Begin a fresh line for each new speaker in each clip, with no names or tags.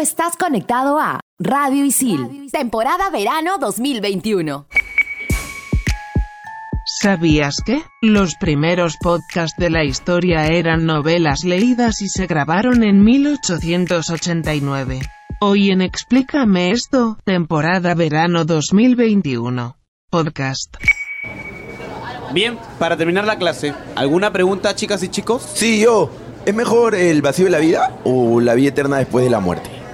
estás conectado a Radio Isil, temporada verano 2021.
¿Sabías que? Los primeros podcasts de la historia eran novelas leídas y se grabaron en 1889. Hoy en Explícame esto, temporada verano 2021. Podcast.
Bien, para terminar la clase, ¿alguna pregunta, chicas y chicos?
Sí, yo. ¿Es mejor el vacío de la vida o la vida eterna después de la muerte?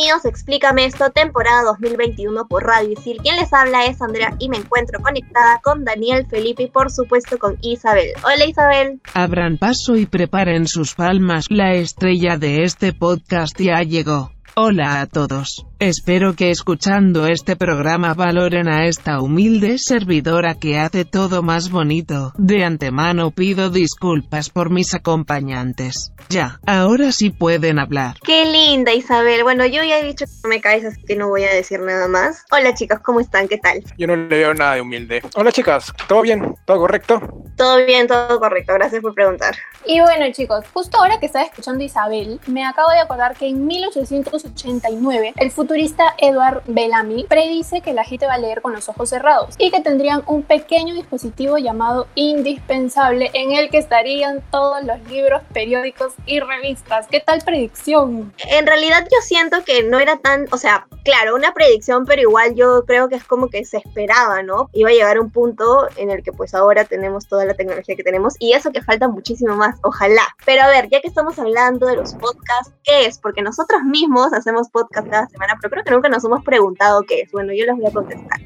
Bienvenidos a Explícame esto, temporada 2021 por Radio Isil. Quien les habla es Andrea y me encuentro conectada con Daniel, Felipe y por supuesto con Isabel. Hola Isabel.
Abran paso y preparen sus palmas. La estrella de este podcast ya llegó. Hola a todos. Espero que escuchando este programa valoren a esta humilde servidora que hace todo más bonito. De antemano pido disculpas por mis acompañantes. Ya, ahora sí pueden hablar.
Qué linda Isabel. Bueno, yo ya he dicho que no me caes, así que no voy a decir nada más. Hola chicos, ¿cómo están? ¿Qué tal?
Yo no le veo nada de humilde. Hola chicas, ¿todo bien? ¿Todo correcto?
Todo bien, todo correcto. Gracias por preguntar.
Y bueno chicos, justo ahora que estaba escuchando a Isabel, me acabo de acordar que en 1889 el futurista Edward Bellamy predice que la gente va a leer con los ojos cerrados y que tendrían un pequeño dispositivo llamado indispensable en el que estarían todos los libros, periódicos y revistas. ¿Qué tal predicción?
En realidad yo siento que no era tan, o sea, claro, una predicción, pero igual yo creo que es como que se esperaba, ¿no? Iba a llegar un punto en el que pues ahora tenemos toda la tecnología que tenemos y eso que falta muchísimo más, ojalá. Pero a ver, ya que estamos hablando de los podcasts, ¿qué es? Porque nosotros mismos hacemos podcast cada semana, pero creo que nunca nos hemos preguntado qué es. Bueno, yo les voy a contestar.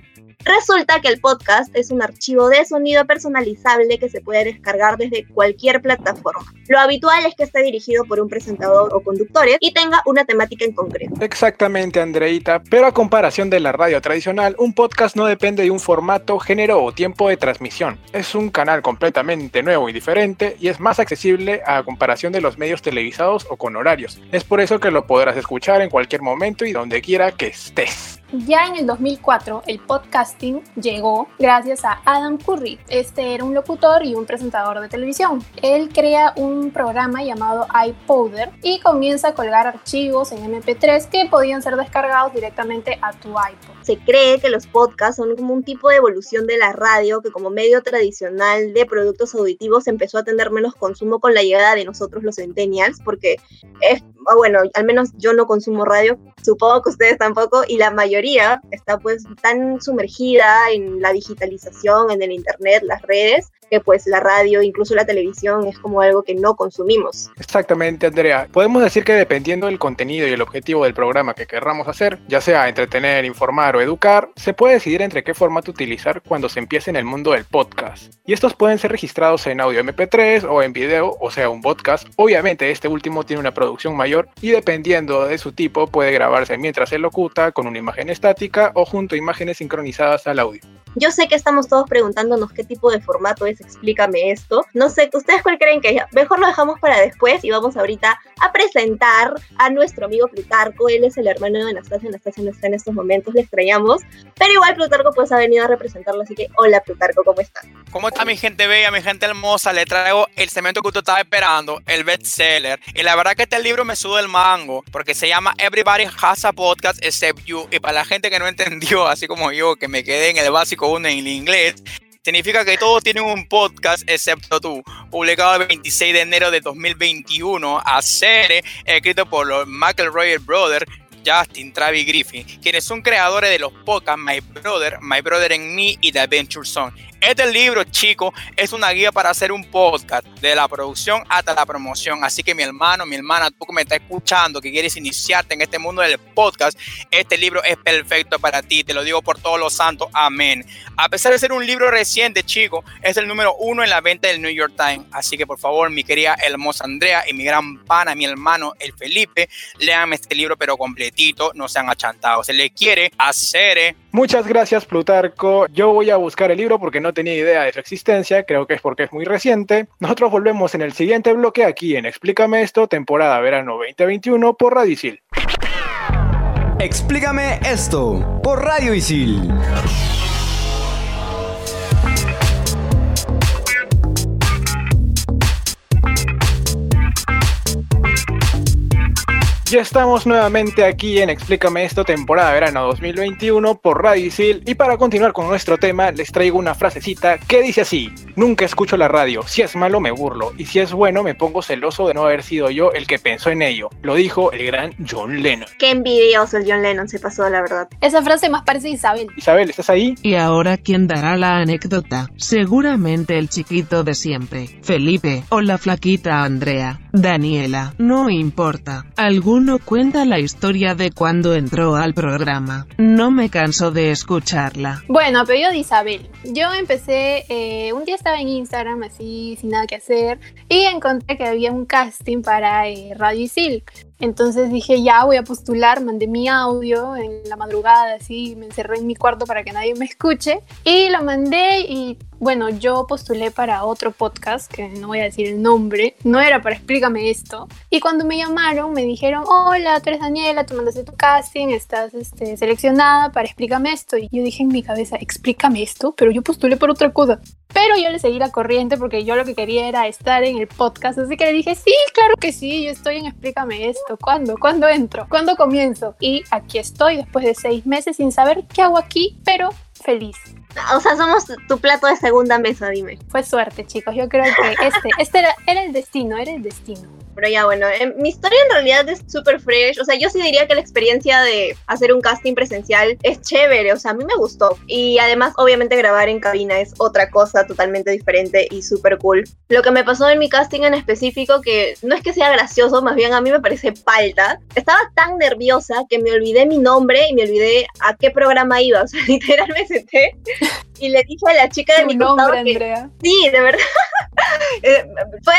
Resulta que el podcast es un archivo de sonido personalizable que se puede descargar desde cualquier plataforma. Lo habitual es que esté dirigido por un presentador o conductores y tenga una temática en concreto.
Exactamente, Andreita. Pero a comparación de la radio tradicional, un podcast no depende de un formato, género o tiempo de transmisión. Es un canal completamente nuevo y diferente y es más accesible a comparación de los medios televisados o con horarios. Es por eso que lo podrás escuchar en cualquier momento y donde quiera que estés.
Ya en el 2004, el podcasting llegó gracias a Adam Curry. Este era un locutor y un presentador de televisión. Él crea un programa llamado iPowder y comienza a colgar archivos en MP3 que podían ser descargados directamente a tu iPod.
Se cree que los podcasts son como un tipo de evolución de la radio que como medio tradicional de productos auditivos empezó a tener menos consumo con la llegada de nosotros los centennials, porque es, bueno, al menos yo no consumo radio, supongo que ustedes tampoco, y la mayoría está pues tan sumergida en la digitalización, en el internet, las redes, que pues la radio, incluso la televisión, es como algo que no consumimos.
Exactamente, Andrea. Podemos decir que dependiendo del contenido y el objetivo del programa que querramos hacer, ya sea entretener, informar o educar, se puede decidir entre qué formato utilizar cuando se empiece en el mundo del podcast. Y estos pueden ser registrados en audio MP3 o en video, o sea, un podcast. Obviamente este último tiene una producción mayor y dependiendo de su tipo puede grabarse mientras se locuta con una imagen estática o junto a imágenes sincronizadas al audio.
Yo sé que estamos todos preguntándonos qué tipo de formato es, explícame esto. No sé, ¿ustedes cuál creen que es? Mejor lo dejamos para después y vamos ahorita a presentar a nuestro amigo Plutarco. Él es el hermano de Anastasia. Anastasia no está en estos momentos, le extrañamos. Pero igual Plutarco pues ha venido a representarlo, así que hola Plutarco, ¿cómo estás?
¿Cómo está mi gente bella, mi gente hermosa? Le traigo el cemento que usted estaba esperando, el bestseller. Y la verdad que este libro me sube el mango, porque se llama Everybody Has a Podcast Except You. Y para la gente que no entendió, así como yo, que me quedé en el básico uno en inglés, significa que todos tienen un podcast excepto tú, publicado el 26 de enero de 2021 a ser escrito por los McElroy Brothers, Justin, Travis Griffin, quienes son creadores de los podcasts My Brother, My Brother and Me y The Adventure Song. Este libro, chicos, es una guía para hacer un podcast, de la producción hasta la promoción. Así que mi hermano, mi hermana, tú que me estás escuchando, que quieres iniciarte en este mundo del podcast, este libro es perfecto para ti. Te lo digo por todos los santos. Amén. A pesar de ser un libro reciente, chicos, es el número uno en la venta del New York Times. Así que por favor, mi querida hermosa Andrea y mi gran pana, mi hermano, el Felipe, lean este libro pero completito, no sean achantados. Se le quiere hacer.
Muchas gracias, Plutarco. Yo voy a buscar el libro porque no tenía idea de su existencia, creo que es porque es muy reciente. Nosotros volvemos en el siguiente bloque aquí en Explícame esto, temporada verano 2021 por Radicil.
Explícame esto por Radio Isil.
Ya estamos nuevamente aquí en Explícame esto, temporada verano 2021 por Radicil y para continuar con nuestro tema les traigo una frasecita que dice así, nunca escucho la radio, si es malo me burlo y si es bueno me pongo celoso de no haber sido yo el que pensó en ello, lo dijo el gran John Lennon.
Qué envidioso el John Lennon se pasó, la verdad.
Esa frase más parece Isabel.
Isabel, ¿estás ahí?
Y ahora, ¿quién dará la anécdota? Seguramente el chiquito de siempre, Felipe, o la flaquita Andrea, Daniela, no importa. Alguno cuenta la historia de cuando entró al programa. No me canso de escucharla.
Bueno, a pedido de Isabel. Yo empecé, eh, un día estaba en Instagram así, sin nada que hacer, y encontré que había un casting para eh, Radio Isil. Entonces dije, ya voy a postular, mandé mi audio en la madrugada, así, me encerré en mi cuarto para que nadie me escuche y lo mandé y bueno, yo postulé para otro podcast, que no voy a decir el nombre, no era para explícame esto. Y cuando me llamaron me dijeron, hola, tú eres Daniela, tú mandaste tu casting, estás este, seleccionada para explícame esto. Y yo dije en mi cabeza, explícame esto, pero yo postulé por otra cosa. Pero yo le seguí la corriente porque yo lo que quería era estar en el podcast, así que le dije, sí, claro que sí, yo estoy en explícame esto. ¿Cuándo? ¿Cuándo entro? ¿Cuándo comienzo? Y aquí estoy después de seis meses sin saber qué hago aquí, pero feliz.
O sea, somos tu plato de segunda mesa, dime.
Fue suerte, chicos. Yo creo que este, este era, era el destino, era el destino.
Pero ya bueno, eh, mi historia en realidad es súper fresh. O sea, yo sí diría que la experiencia de hacer un casting presencial es chévere. O sea, a mí me gustó. Y además, obviamente, grabar en cabina es otra cosa totalmente diferente y súper cool. Lo que me pasó en mi casting en específico, que no es que sea gracioso, más bien a mí me parece palta. Estaba tan nerviosa que me olvidé mi nombre y me olvidé a qué programa iba. O sea, literal me senté y le dije a la chica de mi
nombre,
que,
Andrea.
Sí, de verdad. Eh, fue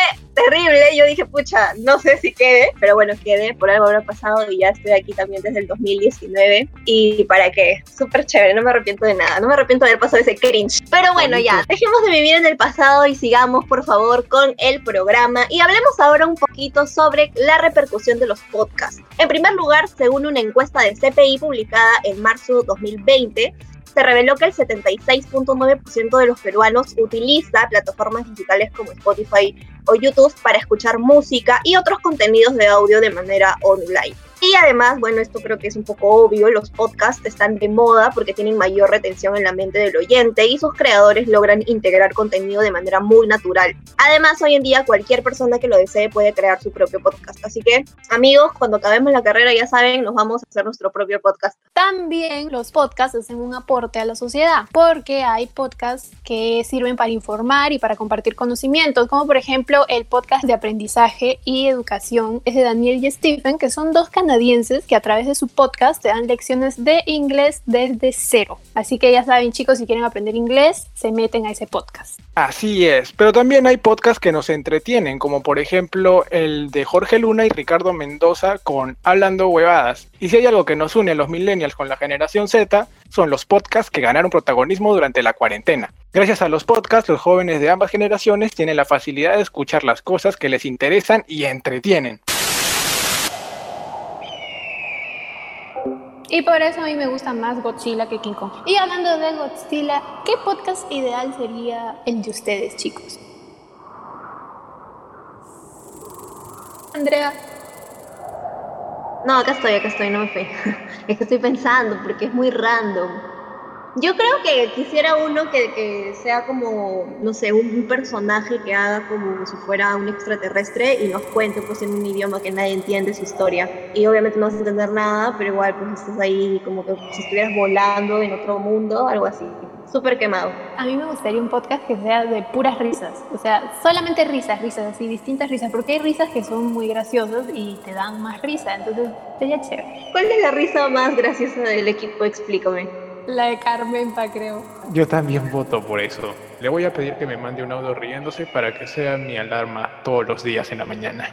terrible. Yo dije, pucha, no sé si quede, pero bueno, quedé. Por algo habrá pasado y ya estoy aquí también desde el 2019. Y para qué, súper chévere. No me arrepiento de nada. No me arrepiento de haber pasado ese cringe. Pero bueno, ya, dejemos de vivir en el pasado y sigamos, por favor, con el programa. Y hablemos ahora un poquito sobre la repercusión de los podcasts. En primer lugar, según una encuesta de CPI publicada en marzo 2020, se reveló que el 76.9% de los peruanos utiliza plataformas digitales como Spotify o YouTube para escuchar música y otros contenidos de audio de manera online. Y además, bueno, esto creo que es un poco obvio, los podcasts están de moda porque tienen mayor retención en la mente del oyente y sus creadores logran integrar contenido de manera muy natural. Además, hoy en día cualquier persona que lo desee puede crear su propio podcast. Así que, amigos, cuando acabemos la carrera, ya saben, nos vamos a hacer nuestro propio podcast.
También los podcasts hacen un aporte a la sociedad porque hay podcasts que sirven para informar y para compartir conocimientos, como por ejemplo el podcast de aprendizaje y educación es de Daniel y Stephen, que son dos canales canadienses que a través de su podcast te dan lecciones de inglés desde cero. Así que ya saben chicos, si quieren aprender inglés, se meten a ese podcast.
Así es, pero también hay podcasts que nos entretienen, como por ejemplo el de Jorge Luna y Ricardo Mendoza con Hablando Huevadas. Y si hay algo que nos une a los millennials con la generación Z, son los podcasts que ganaron protagonismo durante la cuarentena. Gracias a los podcasts, los jóvenes de ambas generaciones tienen la facilidad de escuchar las cosas que les interesan y entretienen.
Y por eso a mí me gusta más Godzilla que King Kong. Y hablando de Godzilla, ¿qué podcast ideal sería el de ustedes, chicos? Andrea.
No, acá estoy, acá estoy, no me fui. Es que estoy pensando porque es muy random. Yo creo que quisiera uno que, que sea como, no sé, un, un, personaje que haga como si fuera un extraterrestre y nos cuente pues en un idioma que nadie entiende su historia. Y obviamente no vas a entender nada, pero igual pues estás ahí como que si estuvieras volando en otro mundo, algo así. súper quemado.
A mí me gustaría un podcast que sea de puras risas, o sea, solamente risas, risas, así, distintas risas, porque hay risas que son muy graciosas y te dan más risa, entonces sería chévere.
¿Cuál es la risa más graciosa del equipo? Explícame.
La de Carmenpa, creo.
Yo también voto por eso. Le voy a pedir que me mande un audio riéndose para que sea mi alarma todos los días en la mañana.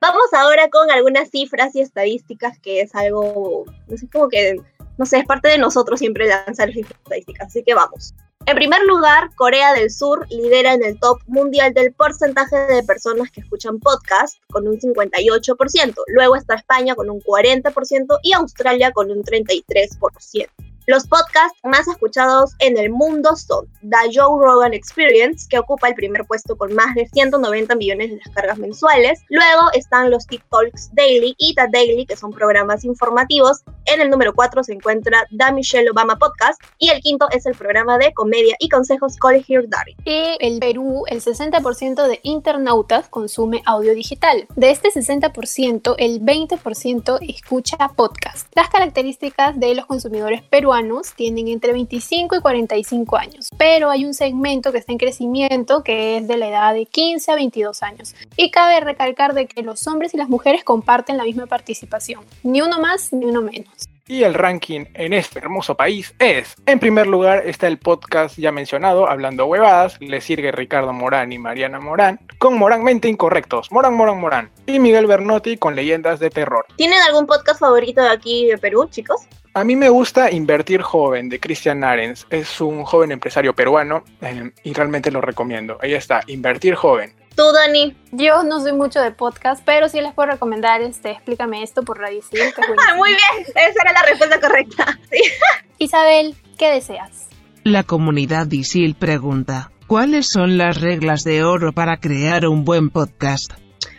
Vamos ahora con algunas cifras y estadísticas que es algo, no sé, como que, no sé, es parte de nosotros siempre lanzar cifras estadísticas, así que vamos. En primer lugar, Corea del Sur lidera en el top mundial del porcentaje de personas que escuchan podcast con un 58%. Luego está España con un 40% y Australia con un 33%. Los podcasts más escuchados en el mundo son The Joe Rogan Experience, que ocupa el primer puesto con más de 190 millones de descargas mensuales. Luego están los TikToks Daily y The Daily, que son programas informativos. En el número 4 se encuentra The Michelle Obama Podcast. Y el quinto es el programa de comedia y consejos Call Here Daddy.
En Perú, el 60% de internautas consume audio digital. De este 60%, el 20% escucha podcast. Las características de los consumidores peruanos tienen entre 25 y 45 años, pero hay un segmento que está en crecimiento que es de la edad de 15 a 22 años. Y cabe recalcar de que los hombres y las mujeres comparten la misma participación, ni uno más ni uno menos.
Y el ranking en este hermoso país es, en primer lugar está el podcast ya mencionado, Hablando Huevadas, le sigue Ricardo Morán y Mariana Morán, con Moránmente Incorrectos, Morán, Morán, Morán, y Miguel Bernotti con Leyendas de Terror.
¿Tienen algún podcast favorito de aquí de Perú, chicos?
A mí me gusta Invertir Joven de Christian Arens. Es un joven empresario peruano eh, y realmente lo recomiendo. Ahí está, Invertir Joven.
¿Tú, Dani?
Yo no soy mucho de podcast, pero sí les puedo recomendar este Explícame esto por Radio Civil.
Muy bien, esa era la respuesta correcta.
Isabel, ¿qué deseas?
La comunidad ISIL pregunta, ¿cuáles son las reglas de oro para crear un buen podcast?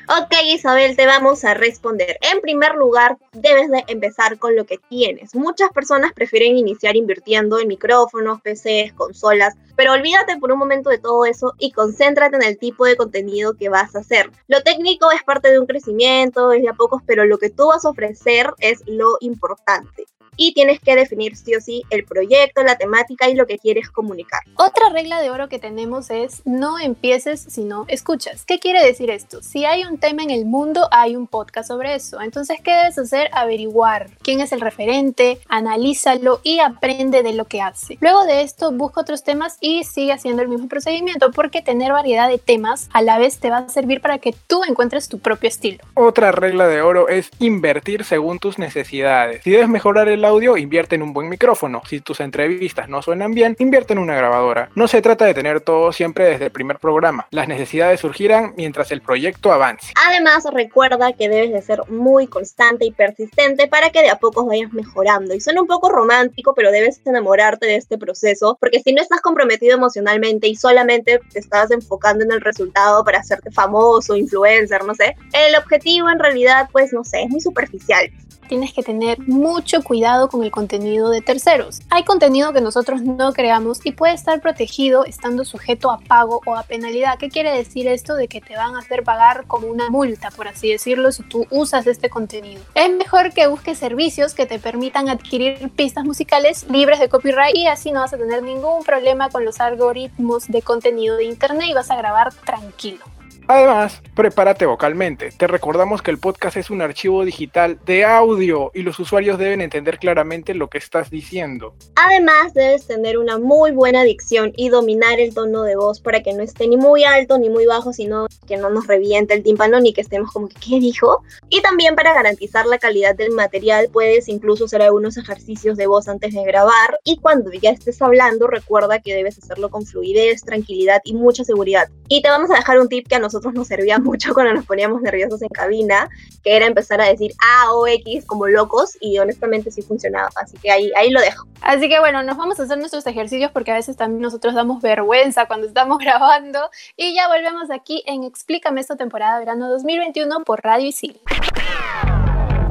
Ok, Isabel, te vamos a responder. En primer lugar, debes de empezar con lo que tienes. Muchas personas prefieren iniciar invirtiendo en micrófonos, PCs, consolas, pero olvídate por un momento de todo eso y concéntrate en el tipo de contenido que vas a hacer. Lo técnico es parte de un crecimiento, es de a pocos, pero lo que tú vas a ofrecer es lo importante y tienes que definir sí o sí el proyecto, la temática y lo que quieres comunicar.
Otra regla de oro que tenemos es no empieces si no escuchas. ¿Qué quiere decir esto? Si hay un tema en el mundo, hay un podcast sobre eso. Entonces, ¿qué debes hacer? Averiguar quién es el referente, analízalo y aprende de lo que hace. Luego de esto, busca otros temas y sigue haciendo el mismo procedimiento porque tener variedad de temas a la vez te va a servir para que tú encuentres tu propio estilo.
Otra regla de oro es invertir según tus necesidades. Si debes mejorar el audio, invierte en un buen micrófono. Si tus entrevistas no suenan bien, invierte en una grabadora. No se trata de tener todo siempre desde el primer programa. Las necesidades surgirán mientras el proyecto avance.
Además, recuerda que debes de ser muy constante y persistente para que de a poco vayas mejorando. Y suena un poco romántico, pero debes enamorarte de este proceso, porque si no estás comprometido emocionalmente y solamente te estás enfocando en el resultado para hacerte famoso, influencer, no sé, el objetivo en realidad, pues no sé, es muy superficial
tienes que tener mucho cuidado con el contenido de terceros. Hay contenido que nosotros no creamos y puede estar protegido estando sujeto a pago o a penalidad. ¿Qué quiere decir esto? De que te van a hacer pagar como una multa, por así decirlo, si tú usas este contenido. Es mejor que busques servicios que te permitan adquirir pistas musicales libres de copyright y así no vas a tener ningún problema con los algoritmos de contenido de internet y vas a grabar tranquilo.
Además, prepárate vocalmente. Te recordamos que el podcast es un archivo digital de audio y los usuarios deben entender claramente lo que estás diciendo.
Además, debes tener una muy buena dicción y dominar el tono de voz para que no esté ni muy alto ni muy bajo, sino que no nos reviente el tímpano ni que estemos como que, ¿qué dijo? Y también para garantizar la calidad del material, puedes incluso hacer algunos ejercicios de voz antes de grabar. Y cuando ya estés hablando, recuerda que debes hacerlo con fluidez, tranquilidad y mucha seguridad. Y te vamos a dejar un tip que a nosotros nosotros nos servía mucho cuando nos poníamos nerviosos en cabina, que era empezar a decir A o X como locos y honestamente sí funcionaba. Así que ahí, ahí lo dejo.
Así que bueno, nos vamos a hacer nuestros ejercicios porque a veces también nosotros damos vergüenza cuando estamos grabando. Y ya volvemos aquí en Explícame esta temporada verano 2021 por Radio Isil.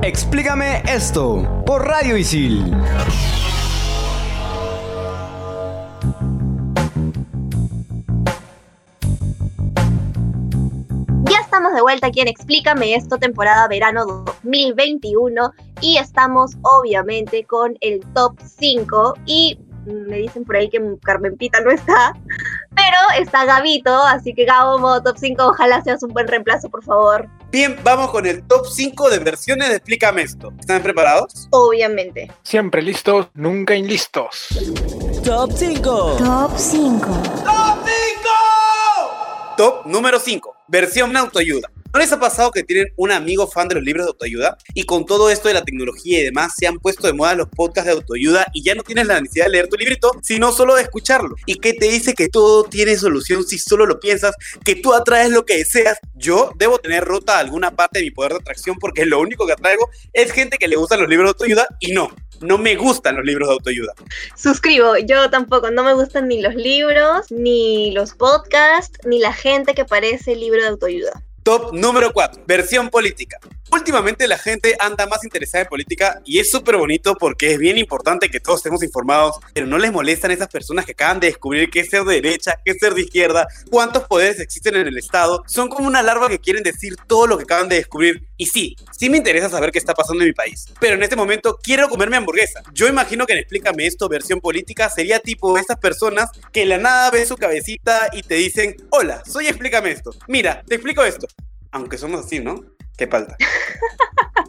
Explícame esto por Radio Isil.
Vuelta aquí en Explícame esto, temporada verano 2021 y estamos obviamente con el top 5 y Me dicen por ahí que Carmen Pita no está. Pero está Gabito, así que Gabo, modo top 5, ojalá seas un buen reemplazo, por favor.
Bien, vamos con el top 5 de versiones de Explícame esto. ¿Están preparados?
Obviamente.
Siempre listos, nunca inlistos.
Top 5.
Top 5.
¡Top 5! Top número 5. Versión autoayuda. ¿No les ha pasado que tienen un amigo fan de los libros de autoayuda? Y con todo esto de la tecnología y demás, se han puesto de moda los podcasts de autoayuda y ya no tienes la necesidad de leer tu librito, sino solo de escucharlo. ¿Y qué te dice que todo tiene solución si solo lo piensas, que tú atraes lo que deseas? Yo debo tener rota alguna parte de mi poder de atracción porque lo único que atraigo es gente que le gustan los libros de autoayuda y no. No me gustan los libros de autoayuda.
Suscribo, yo tampoco, no me gustan ni los libros, ni los podcasts, ni la gente que parece libro de autoayuda.
Top número 4, versión política. Últimamente la gente anda más interesada en política y es súper bonito porque es bien importante que todos estemos informados, pero no les molestan esas personas que acaban de descubrir qué es ser de derecha, qué es ser de izquierda, cuántos poderes existen en el Estado. Son como una larva que quieren decir todo lo que acaban de descubrir. Y sí, sí me interesa saber qué está pasando en mi país, pero en este momento quiero comerme hamburguesa. Yo imagino que en Explícame esto, versión política, sería tipo esas personas que la nada ven su cabecita y te dicen, hola, soy Explícame esto. Mira, te explico esto. Aunque somos así, ¿no? Qué falta.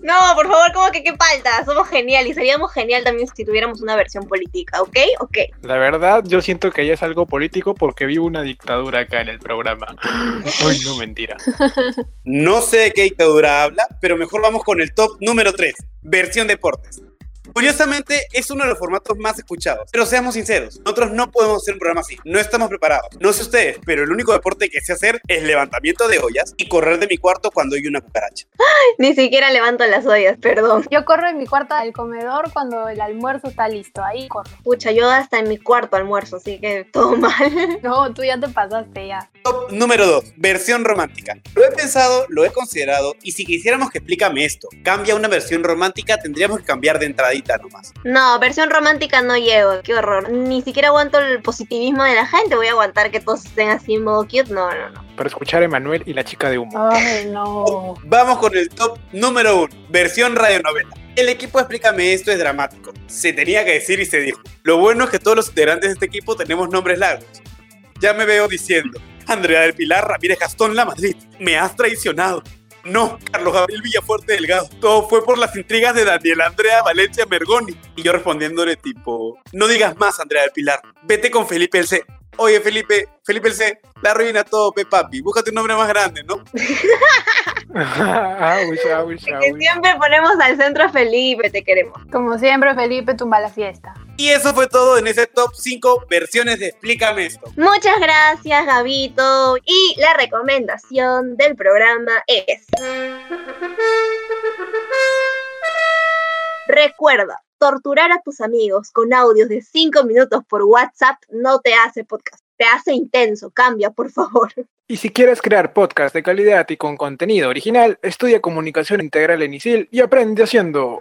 No, por favor, como que qué falta. Somos genial y seríamos genial también si tuviéramos una versión política, ¿ok? Ok.
La verdad, yo siento que ya es algo político porque vivo una dictadura acá en el programa. Uy, no, mentira.
No sé de qué dictadura habla, pero mejor vamos con el top número 3, versión deportes. Curiosamente, es uno de los formatos más escuchados. Pero seamos sinceros, nosotros no podemos hacer un programa así. No estamos preparados. No sé ustedes, pero el único deporte que sé hacer es levantamiento de ollas y correr de mi cuarto cuando hay una cucaracha.
Ni siquiera levanto las ollas, perdón.
Yo corro en mi cuarto al comedor cuando el almuerzo está listo. Ahí corro.
Pucha, yo hasta en mi cuarto almuerzo, así que todo mal.
No, tú ya te pasaste ya.
Top número 2, versión romántica. Lo he pensado, lo he considerado y si quisiéramos que explícame esto, cambia una versión romántica, tendríamos que cambiar de entradita nomás.
No, versión romántica no llevo, qué horror. Ni siquiera aguanto el positivismo de la gente, voy a aguantar que todos estén así en modo cute. No, no, no.
Para escuchar a Emanuel y la chica de humo.
Ay, no.
Vamos con el top número 1, versión radionovela. El equipo Explícame esto es dramático. Se tenía que decir y se dijo. Lo bueno es que todos los integrantes de este equipo tenemos nombres largos. Ya me veo diciendo, Andrea del Pilar Ramírez Gastón La Madrid, me has traicionado. No, Carlos Gabriel Villafuerte Delgado. Todo fue por las intrigas de Daniel Andrea Valencia Mergoni. Y yo respondiéndole tipo, no digas más, Andrea del Pilar. Vete con Felipe el C. Oye, Felipe, Felipe el C, la arruina todo, pe papi. Búscate un nombre más grande, ¿no?
Que siempre ponemos al centro a Felipe, te queremos.
Como siempre, Felipe tumba la fiesta.
Y eso fue todo en ese top 5 versiones de Explícame esto.
Muchas gracias, Gabito. Y la recomendación del programa es... Recuerda, torturar a tus amigos con audios de 5 minutos por WhatsApp no te hace podcast, te hace intenso. Cambia, por favor.
Y si quieres crear podcast de calidad y con contenido original, estudia comunicación integral en ISIL y aprende haciendo.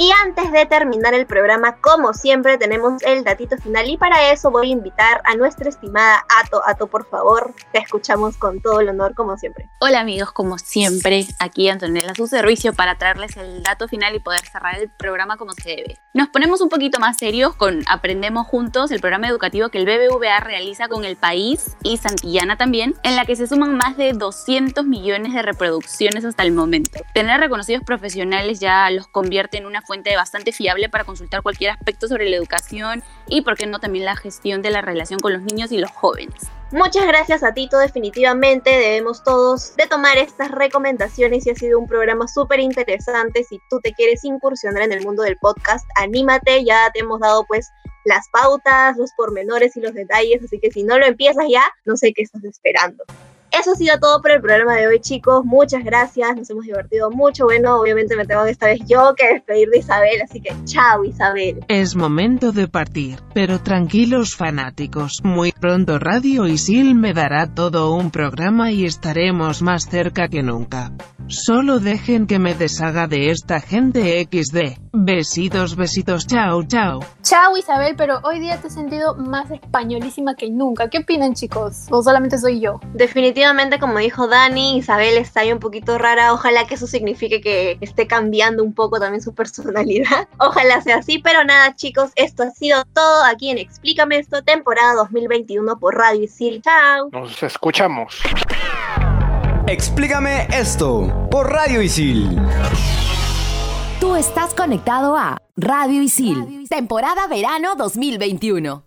Y antes de terminar el programa, como siempre, tenemos el datito final y para eso voy a invitar a nuestra estimada Ato. Ato, por favor, te escuchamos con todo el honor, como siempre.
Hola amigos, como siempre, aquí Antonella a su servicio para traerles el dato final y poder cerrar el programa como se debe. Nos ponemos un poquito más serios con Aprendemos Juntos, el programa educativo que el BBVA realiza con El País y Santillana también, en la que se suman más de 200 millones de reproducciones hasta el momento. Tener reconocidos profesionales ya los convierte en una fuente bastante fiable para consultar cualquier aspecto sobre la educación y, por qué no, también la gestión de la relación con los niños y los jóvenes.
Muchas gracias a Tito, definitivamente debemos todos de tomar estas recomendaciones y ha sido un programa súper interesante. Si tú te quieres incursionar en el mundo del podcast, anímate, ya te hemos dado pues las pautas, los pormenores y los detalles, así que si no lo empiezas ya, no sé qué estás esperando. Eso ha sido todo por el programa de hoy, chicos. Muchas gracias, nos hemos divertido mucho. Bueno, obviamente me tengo esta vez yo que despedir de Isabel, así que chao, Isabel.
Es momento de partir, pero tranquilos fanáticos, muy pronto Radio Isil me dará todo un programa y estaremos más cerca que nunca. Solo dejen que me deshaga de esta gente XD. Besitos, besitos, chao, chao.
Chao Isabel, pero hoy día te he sentido más españolísima que nunca. ¿Qué opinan chicos? ¿O solamente soy yo?
Definitivamente, como dijo Dani, Isabel está ahí un poquito rara. Ojalá que eso signifique que esté cambiando un poco también su personalidad. Ojalá sea así, pero nada chicos, esto ha sido todo aquí en Explícame esto, temporada 2021 por Radio Isil. Chao.
Nos escuchamos.
Explícame esto por Radio Isil.
Tú estás conectado a Radio Isil, temporada verano 2021.